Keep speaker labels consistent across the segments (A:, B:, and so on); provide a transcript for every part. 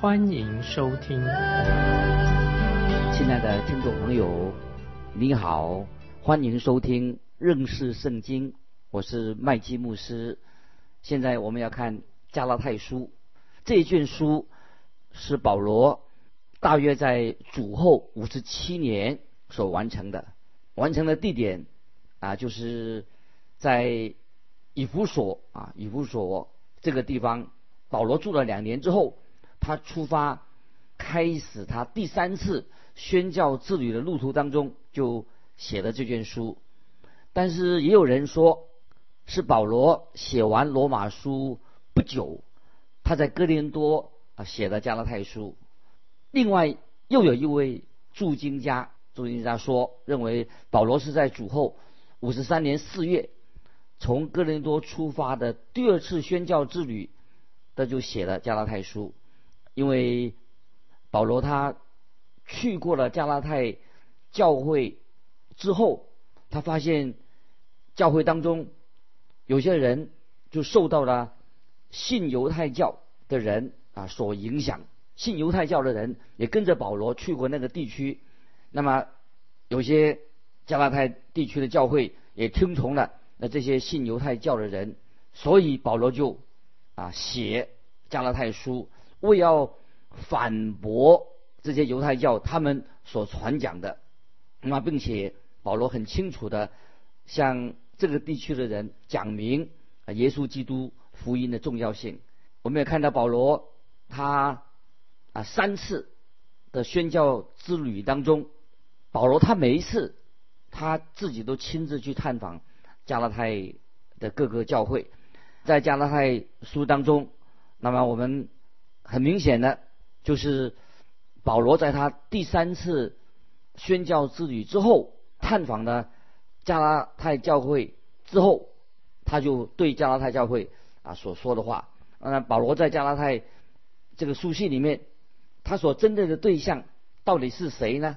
A: 欢迎收听。
B: 亲爱的听众朋友，你好，欢迎收听认识圣经，我是麦基牧师。现在我们要看加拉太书这一卷书，是保罗大约在主后五十七年所完成的，完成的地点。啊，就是在以弗所啊，以弗所这个地方，保罗住了两年之后，他出发，开始他第三次宣教之旅的路途当中，就写了这卷书。但是也有人说，是保罗写完罗马书不久，他在哥林多啊写的加拉太书。另外又有一位注经家，注经家说，认为保罗是在主后。五十三年四月，从哥林多出发的第二次宣教之旅，他就写了加拉太书。因为保罗他去过了加拉太教会之后，他发现教会当中有些人就受到了信犹太教的人啊所影响，信犹太教的人也跟着保罗去过那个地区。那么有些。加拉太地区的教会也听从了那这些信犹太教的人，所以保罗就啊写加拉太书，为要反驳这些犹太教他们所传讲的。那么，并且保罗很清楚的向这个地区的人讲明啊耶稣基督福音的重要性。我们也看到保罗他啊三次的宣教之旅当中，保罗他每一次。他自己都亲自去探访加拉太的各个教会，在加拉太书当中，那么我们很明显的，就是保罗在他第三次宣教之旅之后探访的加拉太教会之后，他就对加拉太教会啊所说的话。那保罗在加拉太这个书信里面，他所针对的对象到底是谁呢？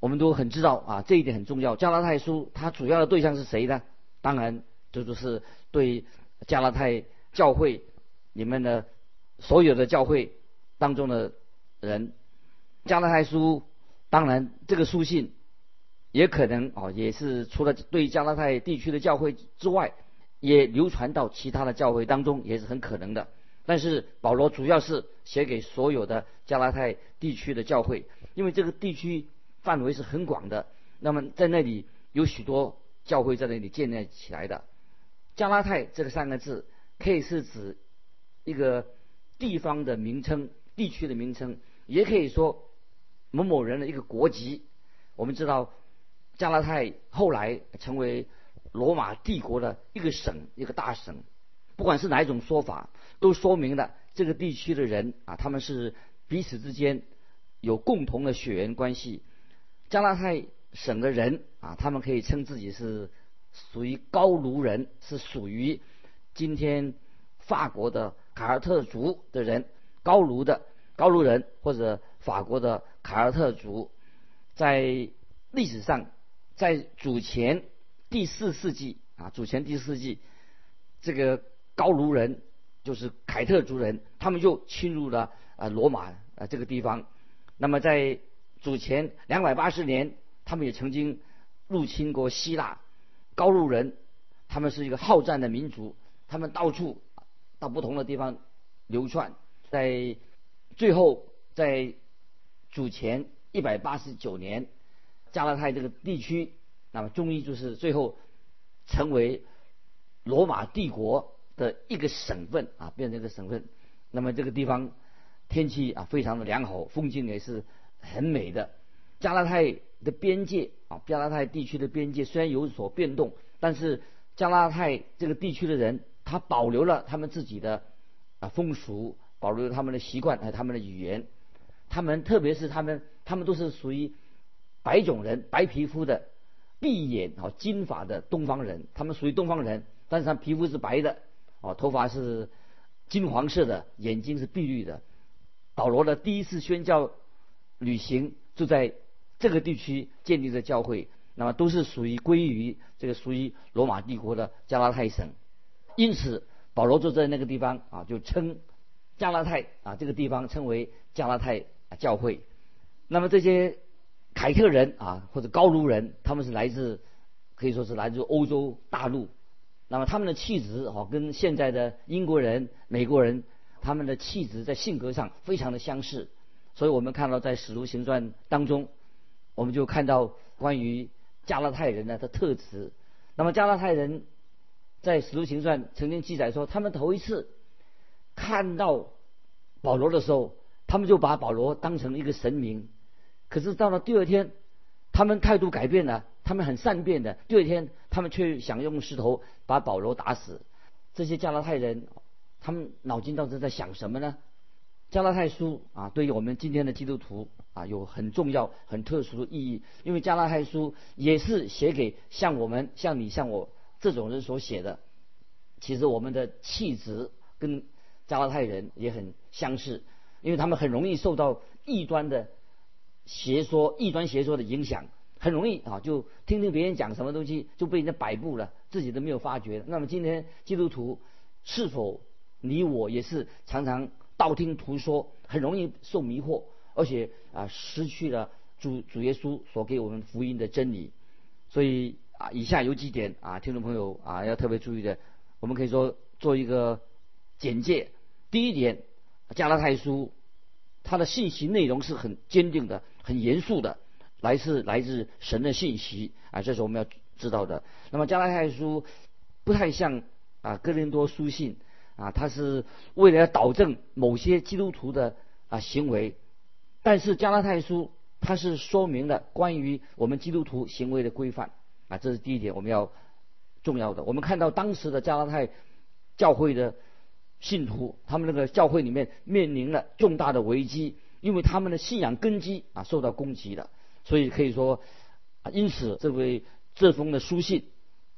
B: 我们都很知道啊，这一点很重要。加拉太书它主要的对象是谁呢？当然，这就是对加拉太教会里面的所有的教会当中的人。加拉太书当然这个书信也可能哦，也是除了对加拉太地区的教会之外，也流传到其他的教会当中，也是很可能的。但是保罗主要是写给所有的加拉太地区的教会，因为这个地区。范围是很广的，那么在那里有许多教会在那里建立起来的。加拉太这个三个字可以是指一个地方的名称、地区的名称，也可以说某某人的一个国籍。我们知道加拉太后来成为罗马帝国的一个省、一个大省。不管是哪一种说法，都说明了这个地区的人啊，他们是彼此之间有共同的血缘关系。加拉太省的人啊，他们可以称自己是属于高卢人，是属于今天法国的凯尔特族的人，高卢的高卢人或者法国的凯尔特族，在历史上，在主前第四世纪啊，主前第四世纪，这个高卢人就是凯特族人，他们就侵入了啊罗马啊这个地方，那么在。主前两百八十年，他们也曾经入侵过希腊。高卢人，他们是一个好战的民族，他们到处到不同的地方流窜。在最后，在主前一百八十九年，加拉太这个地区，那么终于就是最后成为罗马帝国的一个省份啊，变成一个省份。那么这个地方天气啊非常的良好，风景也是。很美的加拉太的边界啊，加拉太地区的边界虽然有所变动，但是加拉太这个地区的人，他保留了他们自己的啊风俗，保留了他们的习惯和他们的语言。他们特别是他们，他们都是属于白种人，白皮肤的，碧眼啊金发的东方人，他们属于东方人，但是他皮肤是白的，哦，头发是金黄色的，眼睛是碧绿的。保罗的第一次宣教旅行就在这个地区建立的教会，那么都是属于归于这个属于罗马帝国的加拉太省，因此保罗就在那个地方啊，就称加拉太啊这个地方称为加拉太教会。那么这些凯特人啊或者高卢人，他们是来自可以说是来自欧洲大陆，那么他们的气质啊跟现在的英国人、美国人。他们的气质在性格上非常的相似，所以我们看到在《使徒行传》当中，我们就看到关于加拉太人呢的特质。那么加拉太人在《使徒行传》曾经记载说，他们头一次看到保罗的时候，他们就把保罗当成一个神明。可是到了第二天，他们态度改变了，他们很善变的。第二天，他们却想用石头把保罗打死。这些加拉太人。他们脑筋到底在想什么呢？加拉太书啊，对于我们今天的基督徒啊，有很重要、很特殊的意义。因为加拉太书也是写给像我们、像你、像我这种人所写的。其实我们的气质跟加拉太人也很相似，因为他们很容易受到异端的邪说、异端邪说的影响，很容易啊，就听听别人讲什么东西就被人家摆布了，自己都没有发觉。那么今天基督徒是否？你我也是常常道听途说，很容易受迷惑，而且啊失去了主主耶稣所给我们福音的真理。所以啊，以下有几点啊，听众朋友啊要特别注意的，我们可以说做一个简介。第一点，加拉太书它的信息内容是很坚定的、很严肃的，来自来自神的信息啊，这是我们要知道的。那么加拉太书不太像啊哥林多书信。啊，它是为了要导正某些基督徒的啊行为，但是加拉太书它是说明了关于我们基督徒行为的规范啊，这是第一点我们要重要的。我们看到当时的加拉太教会的信徒，他们那个教会里面面临了重大的危机，因为他们的信仰根基啊受到攻击了，所以可以说啊，因此这位这封的书信。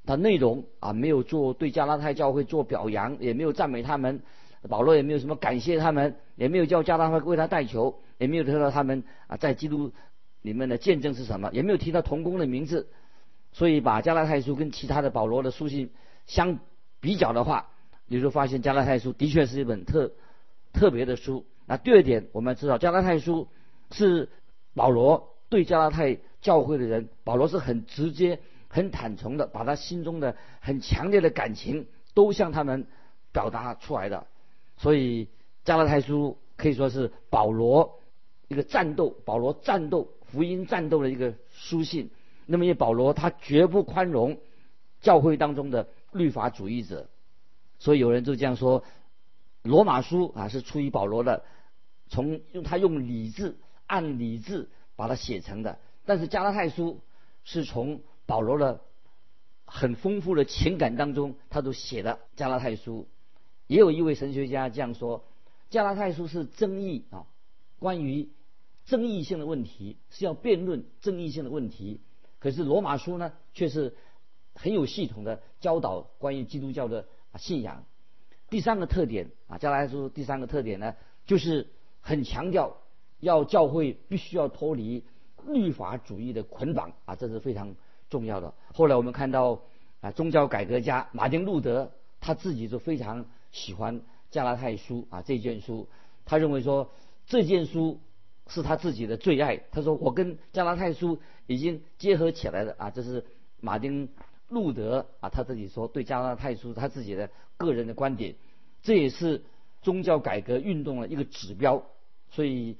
B: 他内容啊，没有做对加拉太教会做表扬，也没有赞美他们，保罗也没有什么感谢他们，也没有叫加拉太为他代求，也没有提到他们啊在基督里面的见证是什么，也没有提到童工的名字，所以把加拉太书跟其他的保罗的书信相比较的话，你就发现加拉太书的确是一本特特别的书。那第二点，我们知道加拉太书是保罗对加拉太教会的人，保罗是很直接。很坦诚的把他心中的很强烈的感情都向他们表达出来的，所以加拉太书可以说是保罗一个战斗，保罗战斗福音战斗的一个书信。那么，也保罗他绝不宽容教会当中的律法主义者，所以有人就这样说：罗马书啊是出于保罗的，从用他用理智按理智把它写成的，但是加拉太书是从保罗的很丰富的情感当中，他都写的加拉太书。也有一位神学家这样说：加拉太书是争议啊，关于争议性的问题是要辩论争议性的问题。可是罗马书呢，却是很有系统的教导关于基督教的信仰。第三个特点啊，加拉太书第三个特点呢，就是很强调要教会必须要脱离律法主义的捆绑啊，这是非常。重要的。后来我们看到啊，宗教改革家马丁路德他自己就非常喜欢加拉太书啊这卷书，他认为说这件书是他自己的最爱。他说我跟加拉太书已经结合起来了啊，这是马丁路德啊他自己说对加拉太书他自己的个人的观点，这也是宗教改革运动的一个指标。所以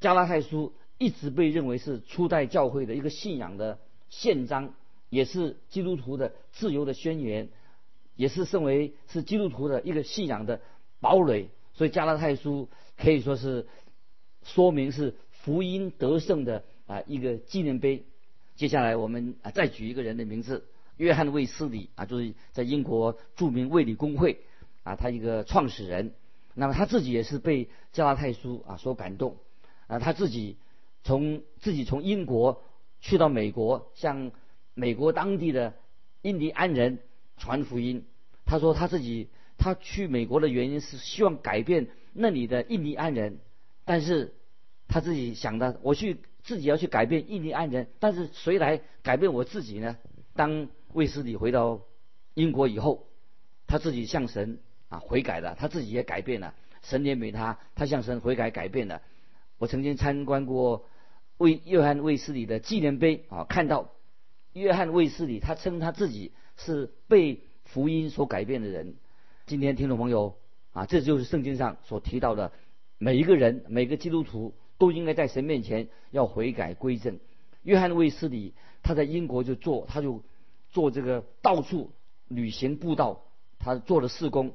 B: 加拉太书一直被认为是初代教会的一个信仰的。宪章也是基督徒的自由的宣言，也是身为是基督徒的一个信仰的堡垒。所以加拉太书可以说是说明是福音得胜的啊一个纪念碑。接下来我们啊再举一个人的名字，约翰卫斯理啊，就是在英国著名卫理公会啊，他一个创始人。那么他自己也是被加拉太书啊所感动。啊，他自己从自己从英国去到美国，向美国当地的印第安人传福音。他说他自己他去美国的原因是希望改变那里的印第安人，但是他自己想的，我去自己要去改变印第安人，但是谁来改变我自己呢？当卫斯理回到英国以后，他自己向神啊悔改了，他自己也改变了，神怜悯他，他向神悔改改变了。我曾经参观过卫约翰卫斯理的纪念碑啊，看到约翰卫斯理，他称他自己是被福音所改变的人。今天听众朋友啊，这就是圣经上所提到的，每一个人每个基督徒都应该在神面前要悔改归正。约翰卫斯理他在英国就做，他就做这个到处旅行布道，他做了事工。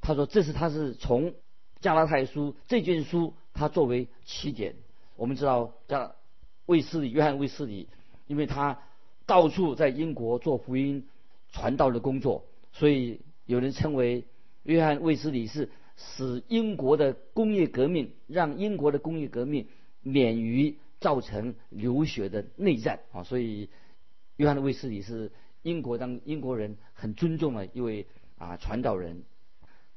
B: 他说这是他是从加拉太书这卷书他作为起点。我们知道加卫斯理约翰卫斯理，因为他到处在英国做福音传道的工作，所以有人称为约翰卫斯理是使英国的工业革命，让英国的工业革命免于。造成流血的内战啊，所以约翰的卫斯理是英国当英国人很尊重的一位啊传道人。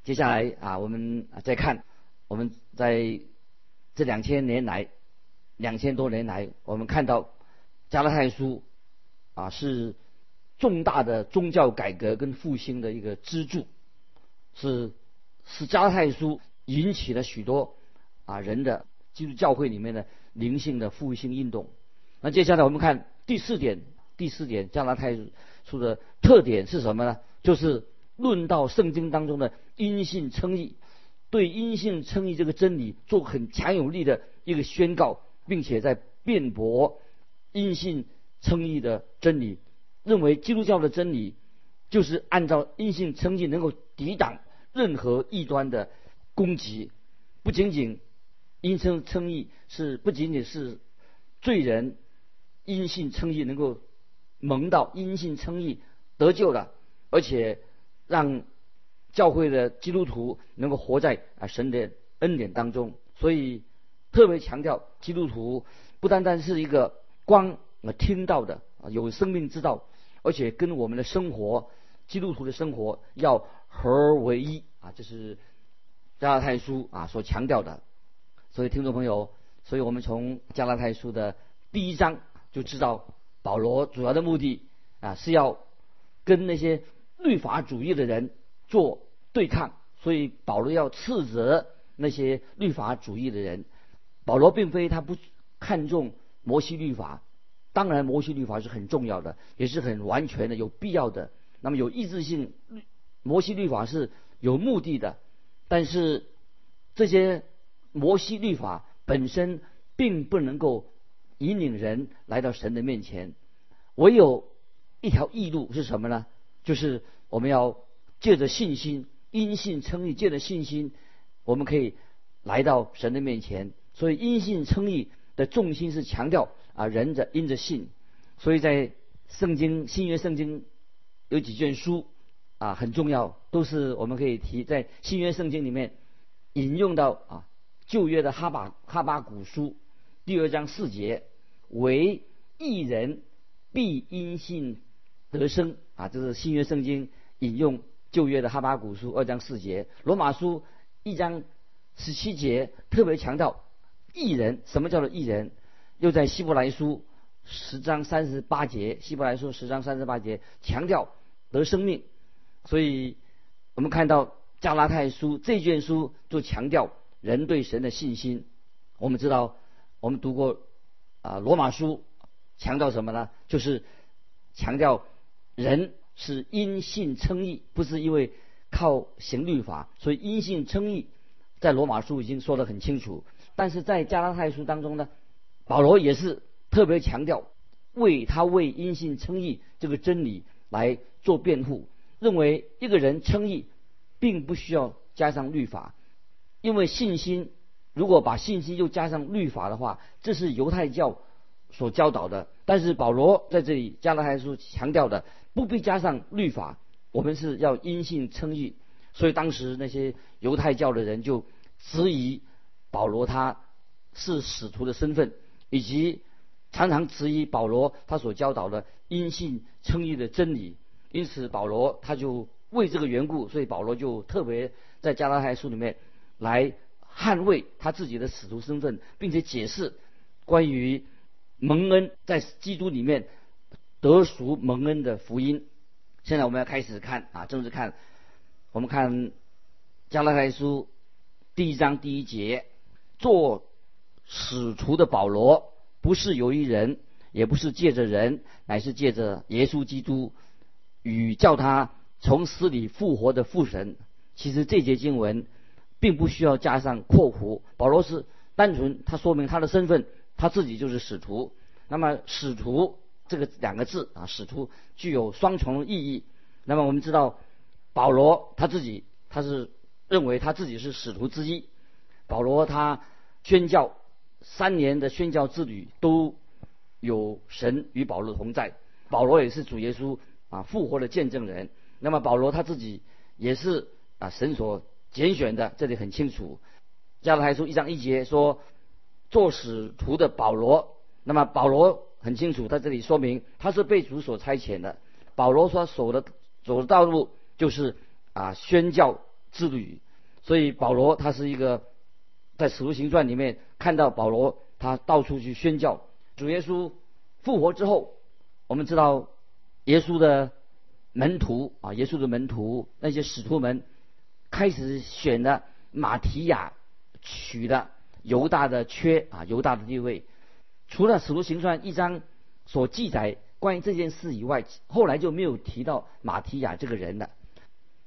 B: 接下来啊，我们再看我们在这两千年来两千多年来，我们看到加拉太书啊是重大的宗教改革跟复兴的一个支柱，是是加太书引起了许多啊人的基督教会里面的。灵性的复兴运动。那接下来我们看第四点，第四点加拉太书的特点是什么呢？就是论到圣经当中的阴性称义，对阴性称义这个真理做很强有力的一个宣告，并且在辩驳阴性称义的真理，认为基督教的真理就是按照阴性称义能够抵挡任何异端的攻击，不仅仅。因称称义是不仅仅是罪人因信称义能够蒙到因信称义得救了，而且让教会的基督徒能够活在啊神的恩典当中。所以特别强调基督徒不单单是一个光啊听到的啊有生命之道，而且跟我们的生活基督徒的生活要合而为一啊，这是加拉太书啊所强调的。所以，听众朋友，所以我们从加拉太书的第一章就知道，保罗主要的目的啊是要跟那些律法主义的人做对抗。所以，保罗要斥责那些律法主义的人。保罗并非他不看重摩西律法，当然摩西律法是很重要的，也是很完全的、有必要的。那么有意志性，摩西律法是有目的的，但是这些。摩西律法本身并不能够引领人来到神的面前，唯有一条义路是什么呢？就是我们要借着信心，因信称义，借着信心，我们可以来到神的面前。所以因信称义的重心是强调啊，人的因着信。所以在圣经新约圣经有几卷书啊很重要，都是我们可以提在新约圣经里面引用到啊。旧约的哈巴哈巴古书第二章四节，为一人必因信得生啊，这是新约圣经引用旧约的哈巴古书二章四节。罗马书一章十七节特别强调一人，什么叫做一人？又在希伯来书十章三十八节，希伯来书十章三十八节强调得生命。所以我们看到加拉太书这卷书就强调。人对神的信心，我们知道，我们读过啊罗马书，强调什么呢？就是强调人是因信称义，不是因为靠行律法。所以因信称义，在罗马书已经说得很清楚。但是在加拉太书当中呢，保罗也是特别强调，为他为因信称义这个真理来做辩护，认为一个人称义，并不需要加上律法。因为信心，如果把信心又加上律法的话，这是犹太教所教导的。但是保罗在这里加拉太书强调的，不必加上律法，我们是要因信称义。所以当时那些犹太教的人就质疑保罗他是使徒的身份，以及常常质疑保罗他所教导的因信称义的真理。因此，保罗他就为这个缘故，所以保罗就特别在加拉太书里面来捍卫他自己的使徒身份，并且解释关于蒙恩在基督里面得赎蒙恩的福音。现在我们要开始看啊，正式看，我们看加拉太书第一章第一节，做使徒的保罗不是由于人，也不是借着人，乃是借着耶稣基督。与叫他从死里复活的父神，其实这节经文并不需要加上括弧。保罗是单纯他说明他的身份，他自己就是使徒。那么使徒这个两个字啊，使徒具有双重意义。那么我们知道保罗他自己他是认为他自己是使徒之一。保罗他宣教三年的宣教之旅都有神与保罗同在，保罗也是主耶稣。啊，复活的见证人。那么保罗他自己也是啊神所拣选的，这里很清楚。加拉太书一章一节说，做使徒的保罗。那么保罗很清楚，在这里说明他是被主所差遣的。保罗所走的走的道路就是啊宣教之旅。所以保罗他是一个在使徒行传里面看到保罗他到处去宣教。主耶稣复活之后，我们知道。耶稣的门徒啊，耶稣的门徒那些使徒们开始选的马提亚娶了犹大的缺啊，犹大的地位。除了使徒行传一章所记载关于这件事以外，后来就没有提到马提亚这个人了。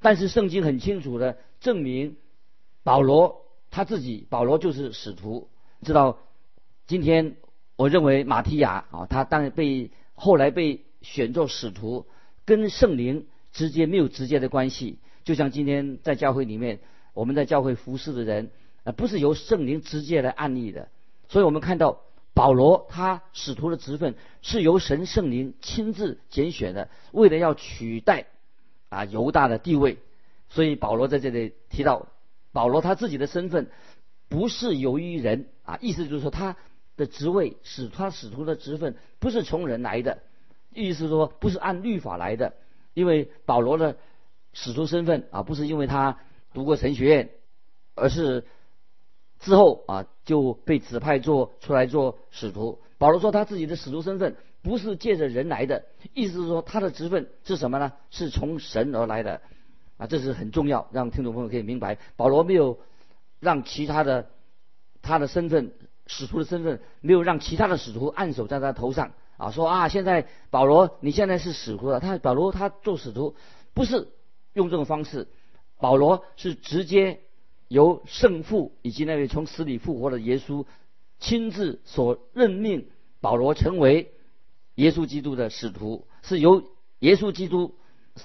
B: 但是圣经很清楚的证明，保罗他自己，保罗就是使徒。知道今天我认为马提亚啊，他当然被后来被。选做使徒跟圣灵直接没有直接的关系，就像今天在教会里面，我们在教会服侍的人，啊，不是由圣灵直接来安利的。所以我们看到保罗他使徒的职分是由神圣灵亲自拣选的，为了要取代啊犹大的地位。所以保罗在这里提到，保罗他自己的身份不是由于人啊，意思就是说他的职位使他使徒的职分不是从人来的。意思是说不是按律法来的，因为保罗的使徒身份啊，不是因为他读过神学院，而是之后啊就被指派做出来做使徒。保罗说他自己的使徒身份不是借着人来的，意思是说他的职分是什么呢？是从神而来的啊，这是很重要，让听众朋友可以明白。保罗没有让其他的他的身份使徒的身份没有让其他的使徒按手在他头上。啊，说啊，现在保罗，你现在是使徒了。他保罗他做使徒，不是用这种方式。保罗是直接由圣父以及那位从死里复活的耶稣亲自所任命保罗成为耶稣基督的使徒，是由耶稣基督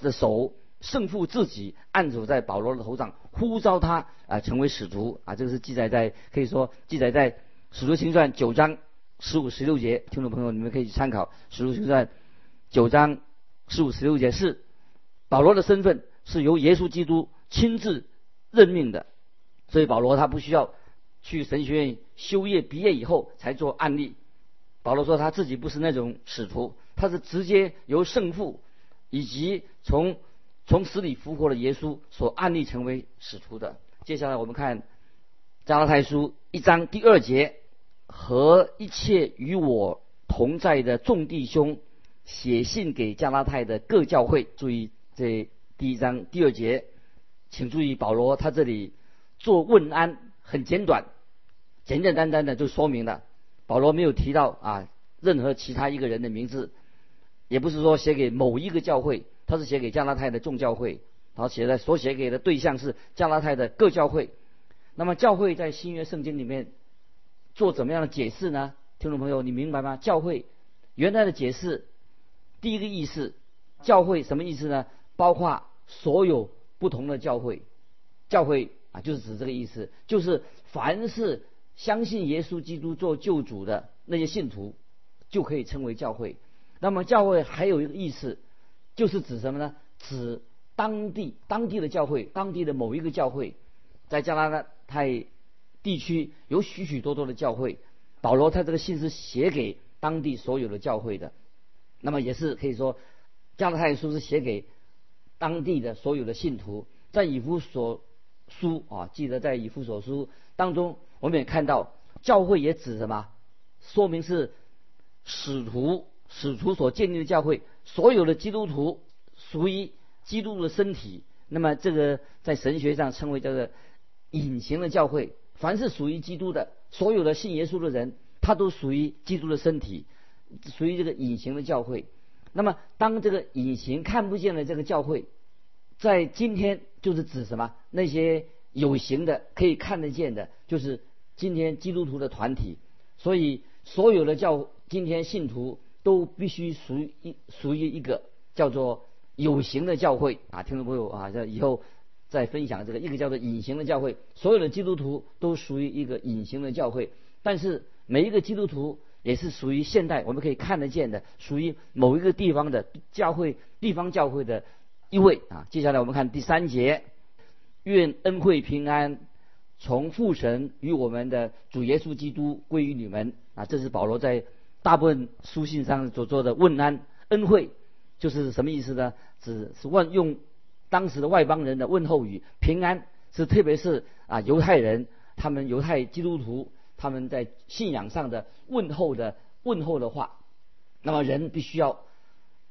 B: 的手圣父自己按手在保罗的头上，呼召他啊成为使徒啊。这个是记载在可以说记载在使徒行传九章。十五十六节，听众朋友，你们可以去参考《使徒行传》九章十五十六节，是保罗的身份是由耶稣基督亲自任命的，所以保罗他不需要去神学院修业，毕业以后才做案例。保罗说他自己不是那种使徒，他是直接由圣父以及从从死里复活的耶稣所案例成为使徒的。接下来我们看加拉太书一章第二节。和一切与我同在的众弟兄写信给加拉太的各教会。注意这第一章第二节，请注意保罗他这里做问安很简短，简简单单的就说明了保罗没有提到啊任何其他一个人的名字，也不是说写给某一个教会，他是写给加拉太的众教会，然后写的所写给的对象是加拉太的各教会。那么教会在新约圣经里面。做怎么样的解释呢？听众朋友，你明白吗？教会原来的解释，第一个意思，教会什么意思呢？包括所有不同的教会，教会啊，就是指这个意思，就是凡是相信耶稣基督做救主的那些信徒，就可以称为教会。那么教会还有一个意思，就是指什么呢？指当地当地的教会，当地的某一个教会，在加拿大太。地区有许许多多的教会。保罗他这个信是写给当地所有的教会的，那么也是可以说，加拉太书是写给当地的所有的信徒。在以弗所书啊，记得在以弗所书当中，我们也看到教会也指什么？说明是使徒使徒所建立的教会，所有的基督徒属于基督的身体。那么这个在神学上称为叫做隐形的教会。凡是属于基督的，所有的信耶稣的人，他都属于基督的身体，属于这个隐形的教会。那么当这个隐形看不见的这个教会，在今天就是指什么？那些有形的可以看得见的，就是今天基督徒的团体。所以。所有的教今天信徒都必须属于一属于一个叫做有形的教会啊，听众朋友啊，这以后在分享这个一个叫做隐形的教会。所有的基督徒都属于一个隐形的教会，但是每一个基督徒也是属于现代我们可以看得见的，属于某一个地方的教会地方教会的一位啊。接下来我们看第三节，愿恩惠平安。从父神与我们的主耶稣基督归于你们啊！这是保罗在大部分书信上所做的问安恩惠，就是什么意思呢？只是问用当时的外邦人的问候语，平安是特别是啊犹太人，他们犹太基督徒他们在信仰上的问候的问候的话。那么人必须要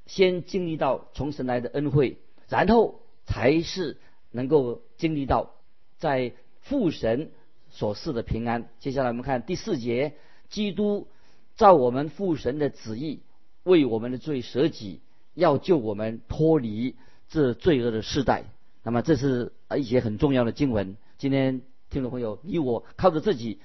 B: 先经历到从神来的恩惠，然后才是能够经历到在。父神所赐的平安。接下来我们看第四节：基督照我们父神的旨意，为我们的罪舍己，要救我们脱离这罪恶的世代。那么这是一些很重要的经文。今天听众朋友，你我靠着自己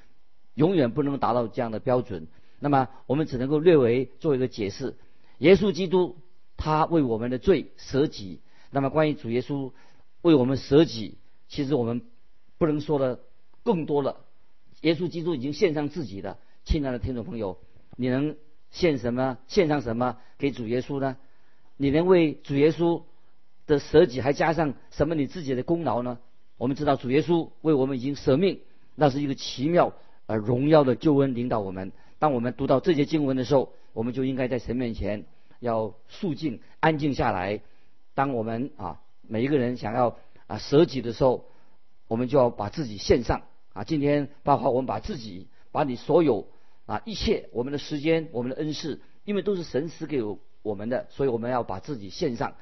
B: 永远不能达到这样的标准。那么我们只能够略微做一个解释：耶稣基督他为我们的罪舍己。那么关于主耶稣为我们舍己，其实我们。不能说的更多了。耶稣基督已经献上自己的，亲爱的听众朋友，你能献什么？献上什么给主耶稣呢？你能为主耶稣的舍己还加上什么你自己的功劳呢？我们知道主耶稣为我们已经舍命，那是一个奇妙而荣耀的救恩领导我们。当我们读到这些经文的时候，我们就应该在神面前要肃静、安静下来。当我们啊每一个人想要啊舍己的时候，我们就要把自己献上啊！今天包括我们把自己、把你所有啊一切、我们的时间、我们的恩赐，因为都是神赐给我们的，所以我们要把自己献上。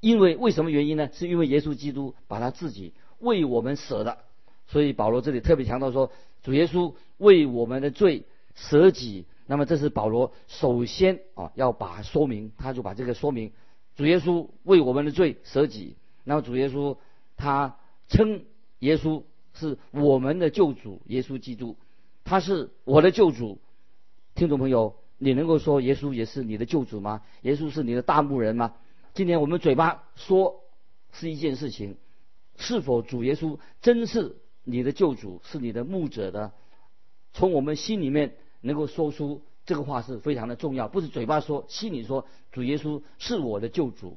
B: 因为为什么原因呢？是因为耶稣基督把他自己为我们舍的。所以保罗这里特别强调说，主耶稣为我们的罪舍己。那么这是保罗首先啊要把说明，他就把这个说明：主耶稣为我们的罪舍己。那么主耶稣他称。耶稣是我们的救主，耶稣基督，他是我的救主。听众朋友，你能够说耶稣也是你的救主吗？耶稣是你的大牧人吗？今天我们嘴巴说是一件事情，是否主耶稣真是你的救主，是你的牧者的？从我们心里面能够说出这个话是非常的重要，不是嘴巴说，心里说主耶稣是我的救主。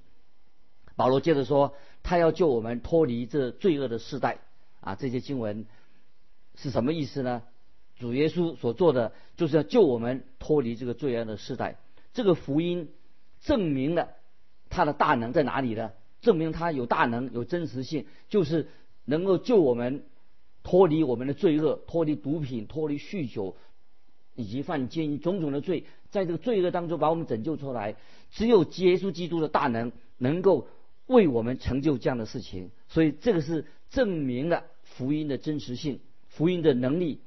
B: 保罗接着说，他要救我们脱离这罪恶的时代。啊，这些经文是什么意思呢？主耶稣所做的就是要救我们脱离这个罪恶的时代。这个福音证明了他的大能在哪里呢？证明他有大能、有真实性，就是能够救我们脱离我们的罪恶，脱离毒品、脱离酗酒以及犯奸淫种种的罪，在这个罪恶当中把我们拯救出来。只有耶稣基督的大能能够为我们成就这样的事情，所以这个是证明了。福音的真实性，福音的能力，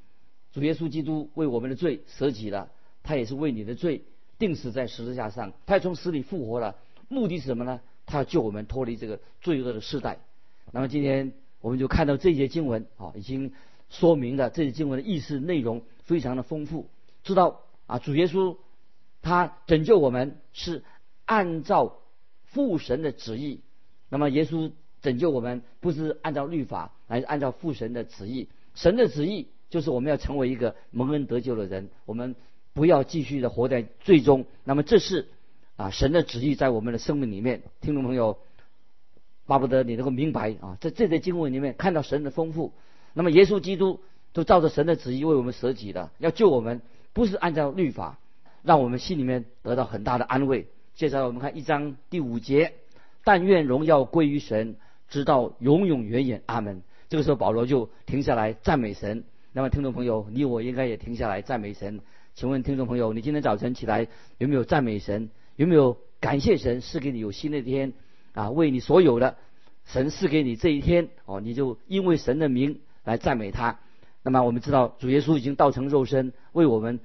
B: 主耶稣基督为我们的罪舍己了，他也是为你的罪定死在十字架上，他也从死里复活了，目的是什么呢？他要救我们脱离这个罪恶的时代。那么今天我们就看到这些经文啊，已经说明了这些经文的意思内容非常的丰富，知道啊，主耶稣他拯救我们是按照父神的旨意，那么耶稣。拯救我们不是按照律法，而是按照父神的旨意。神的旨意就是我们要成为一个蒙恩得救的人，我们不要继续的活在最终。那么这是啊神的旨意在我们的生命里面。听众朋友，巴不得你能够明白啊，在这些经文里面看到神的丰富。那么耶稣基督都照着神的旨意为我们舍己的，要救我们，不是按照律法，让我们心里面得到很大的安慰。接下来我们看一章第五节，但愿荣耀归于神，直到永永远远，阿门。这个时候保罗就停下来赞美神。那么听众朋友，你我应该也停下来赞美神。请问听众朋友，你今天早晨起来有没有赞美神？有没有感谢神赐给你有新的一天啊？为你所有的神赐给你这一天哦，你就因为神的名来赞美他。那么我们知道主耶稣已经道成肉身为我们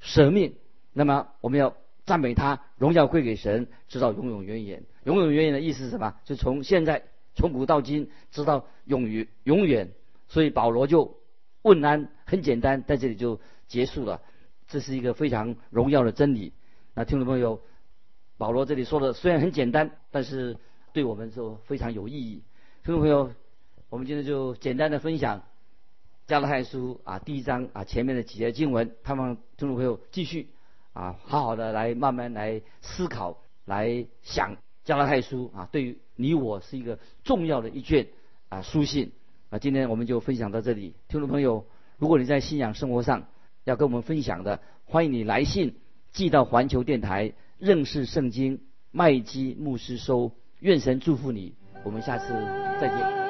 B: 舍命，那么我们要赞美他，荣耀归给神，直到永永远远。永永远远的意思是什么？就从现在从古到今，直到永远永远。所以保罗就。问安很简单，在这里就结束了。这是一个非常荣耀的真理。那听众朋友，保罗这里说的虽然很简单，但是对我们说非常有意义。听众朋友，我们今天就简单的分享加拉太书啊第一章啊前面的几节经文，盼望听众朋友继续啊好好的来慢慢来思考，来想加拉太书啊对于你我是一个重要的一卷啊书信。啊今天我们就分享到这里，听众朋友，如果你在信仰生活上要跟我们分享的，欢迎你来信寄到环球电台认识圣经麦基牧师收，愿神祝福你，我们下次再见。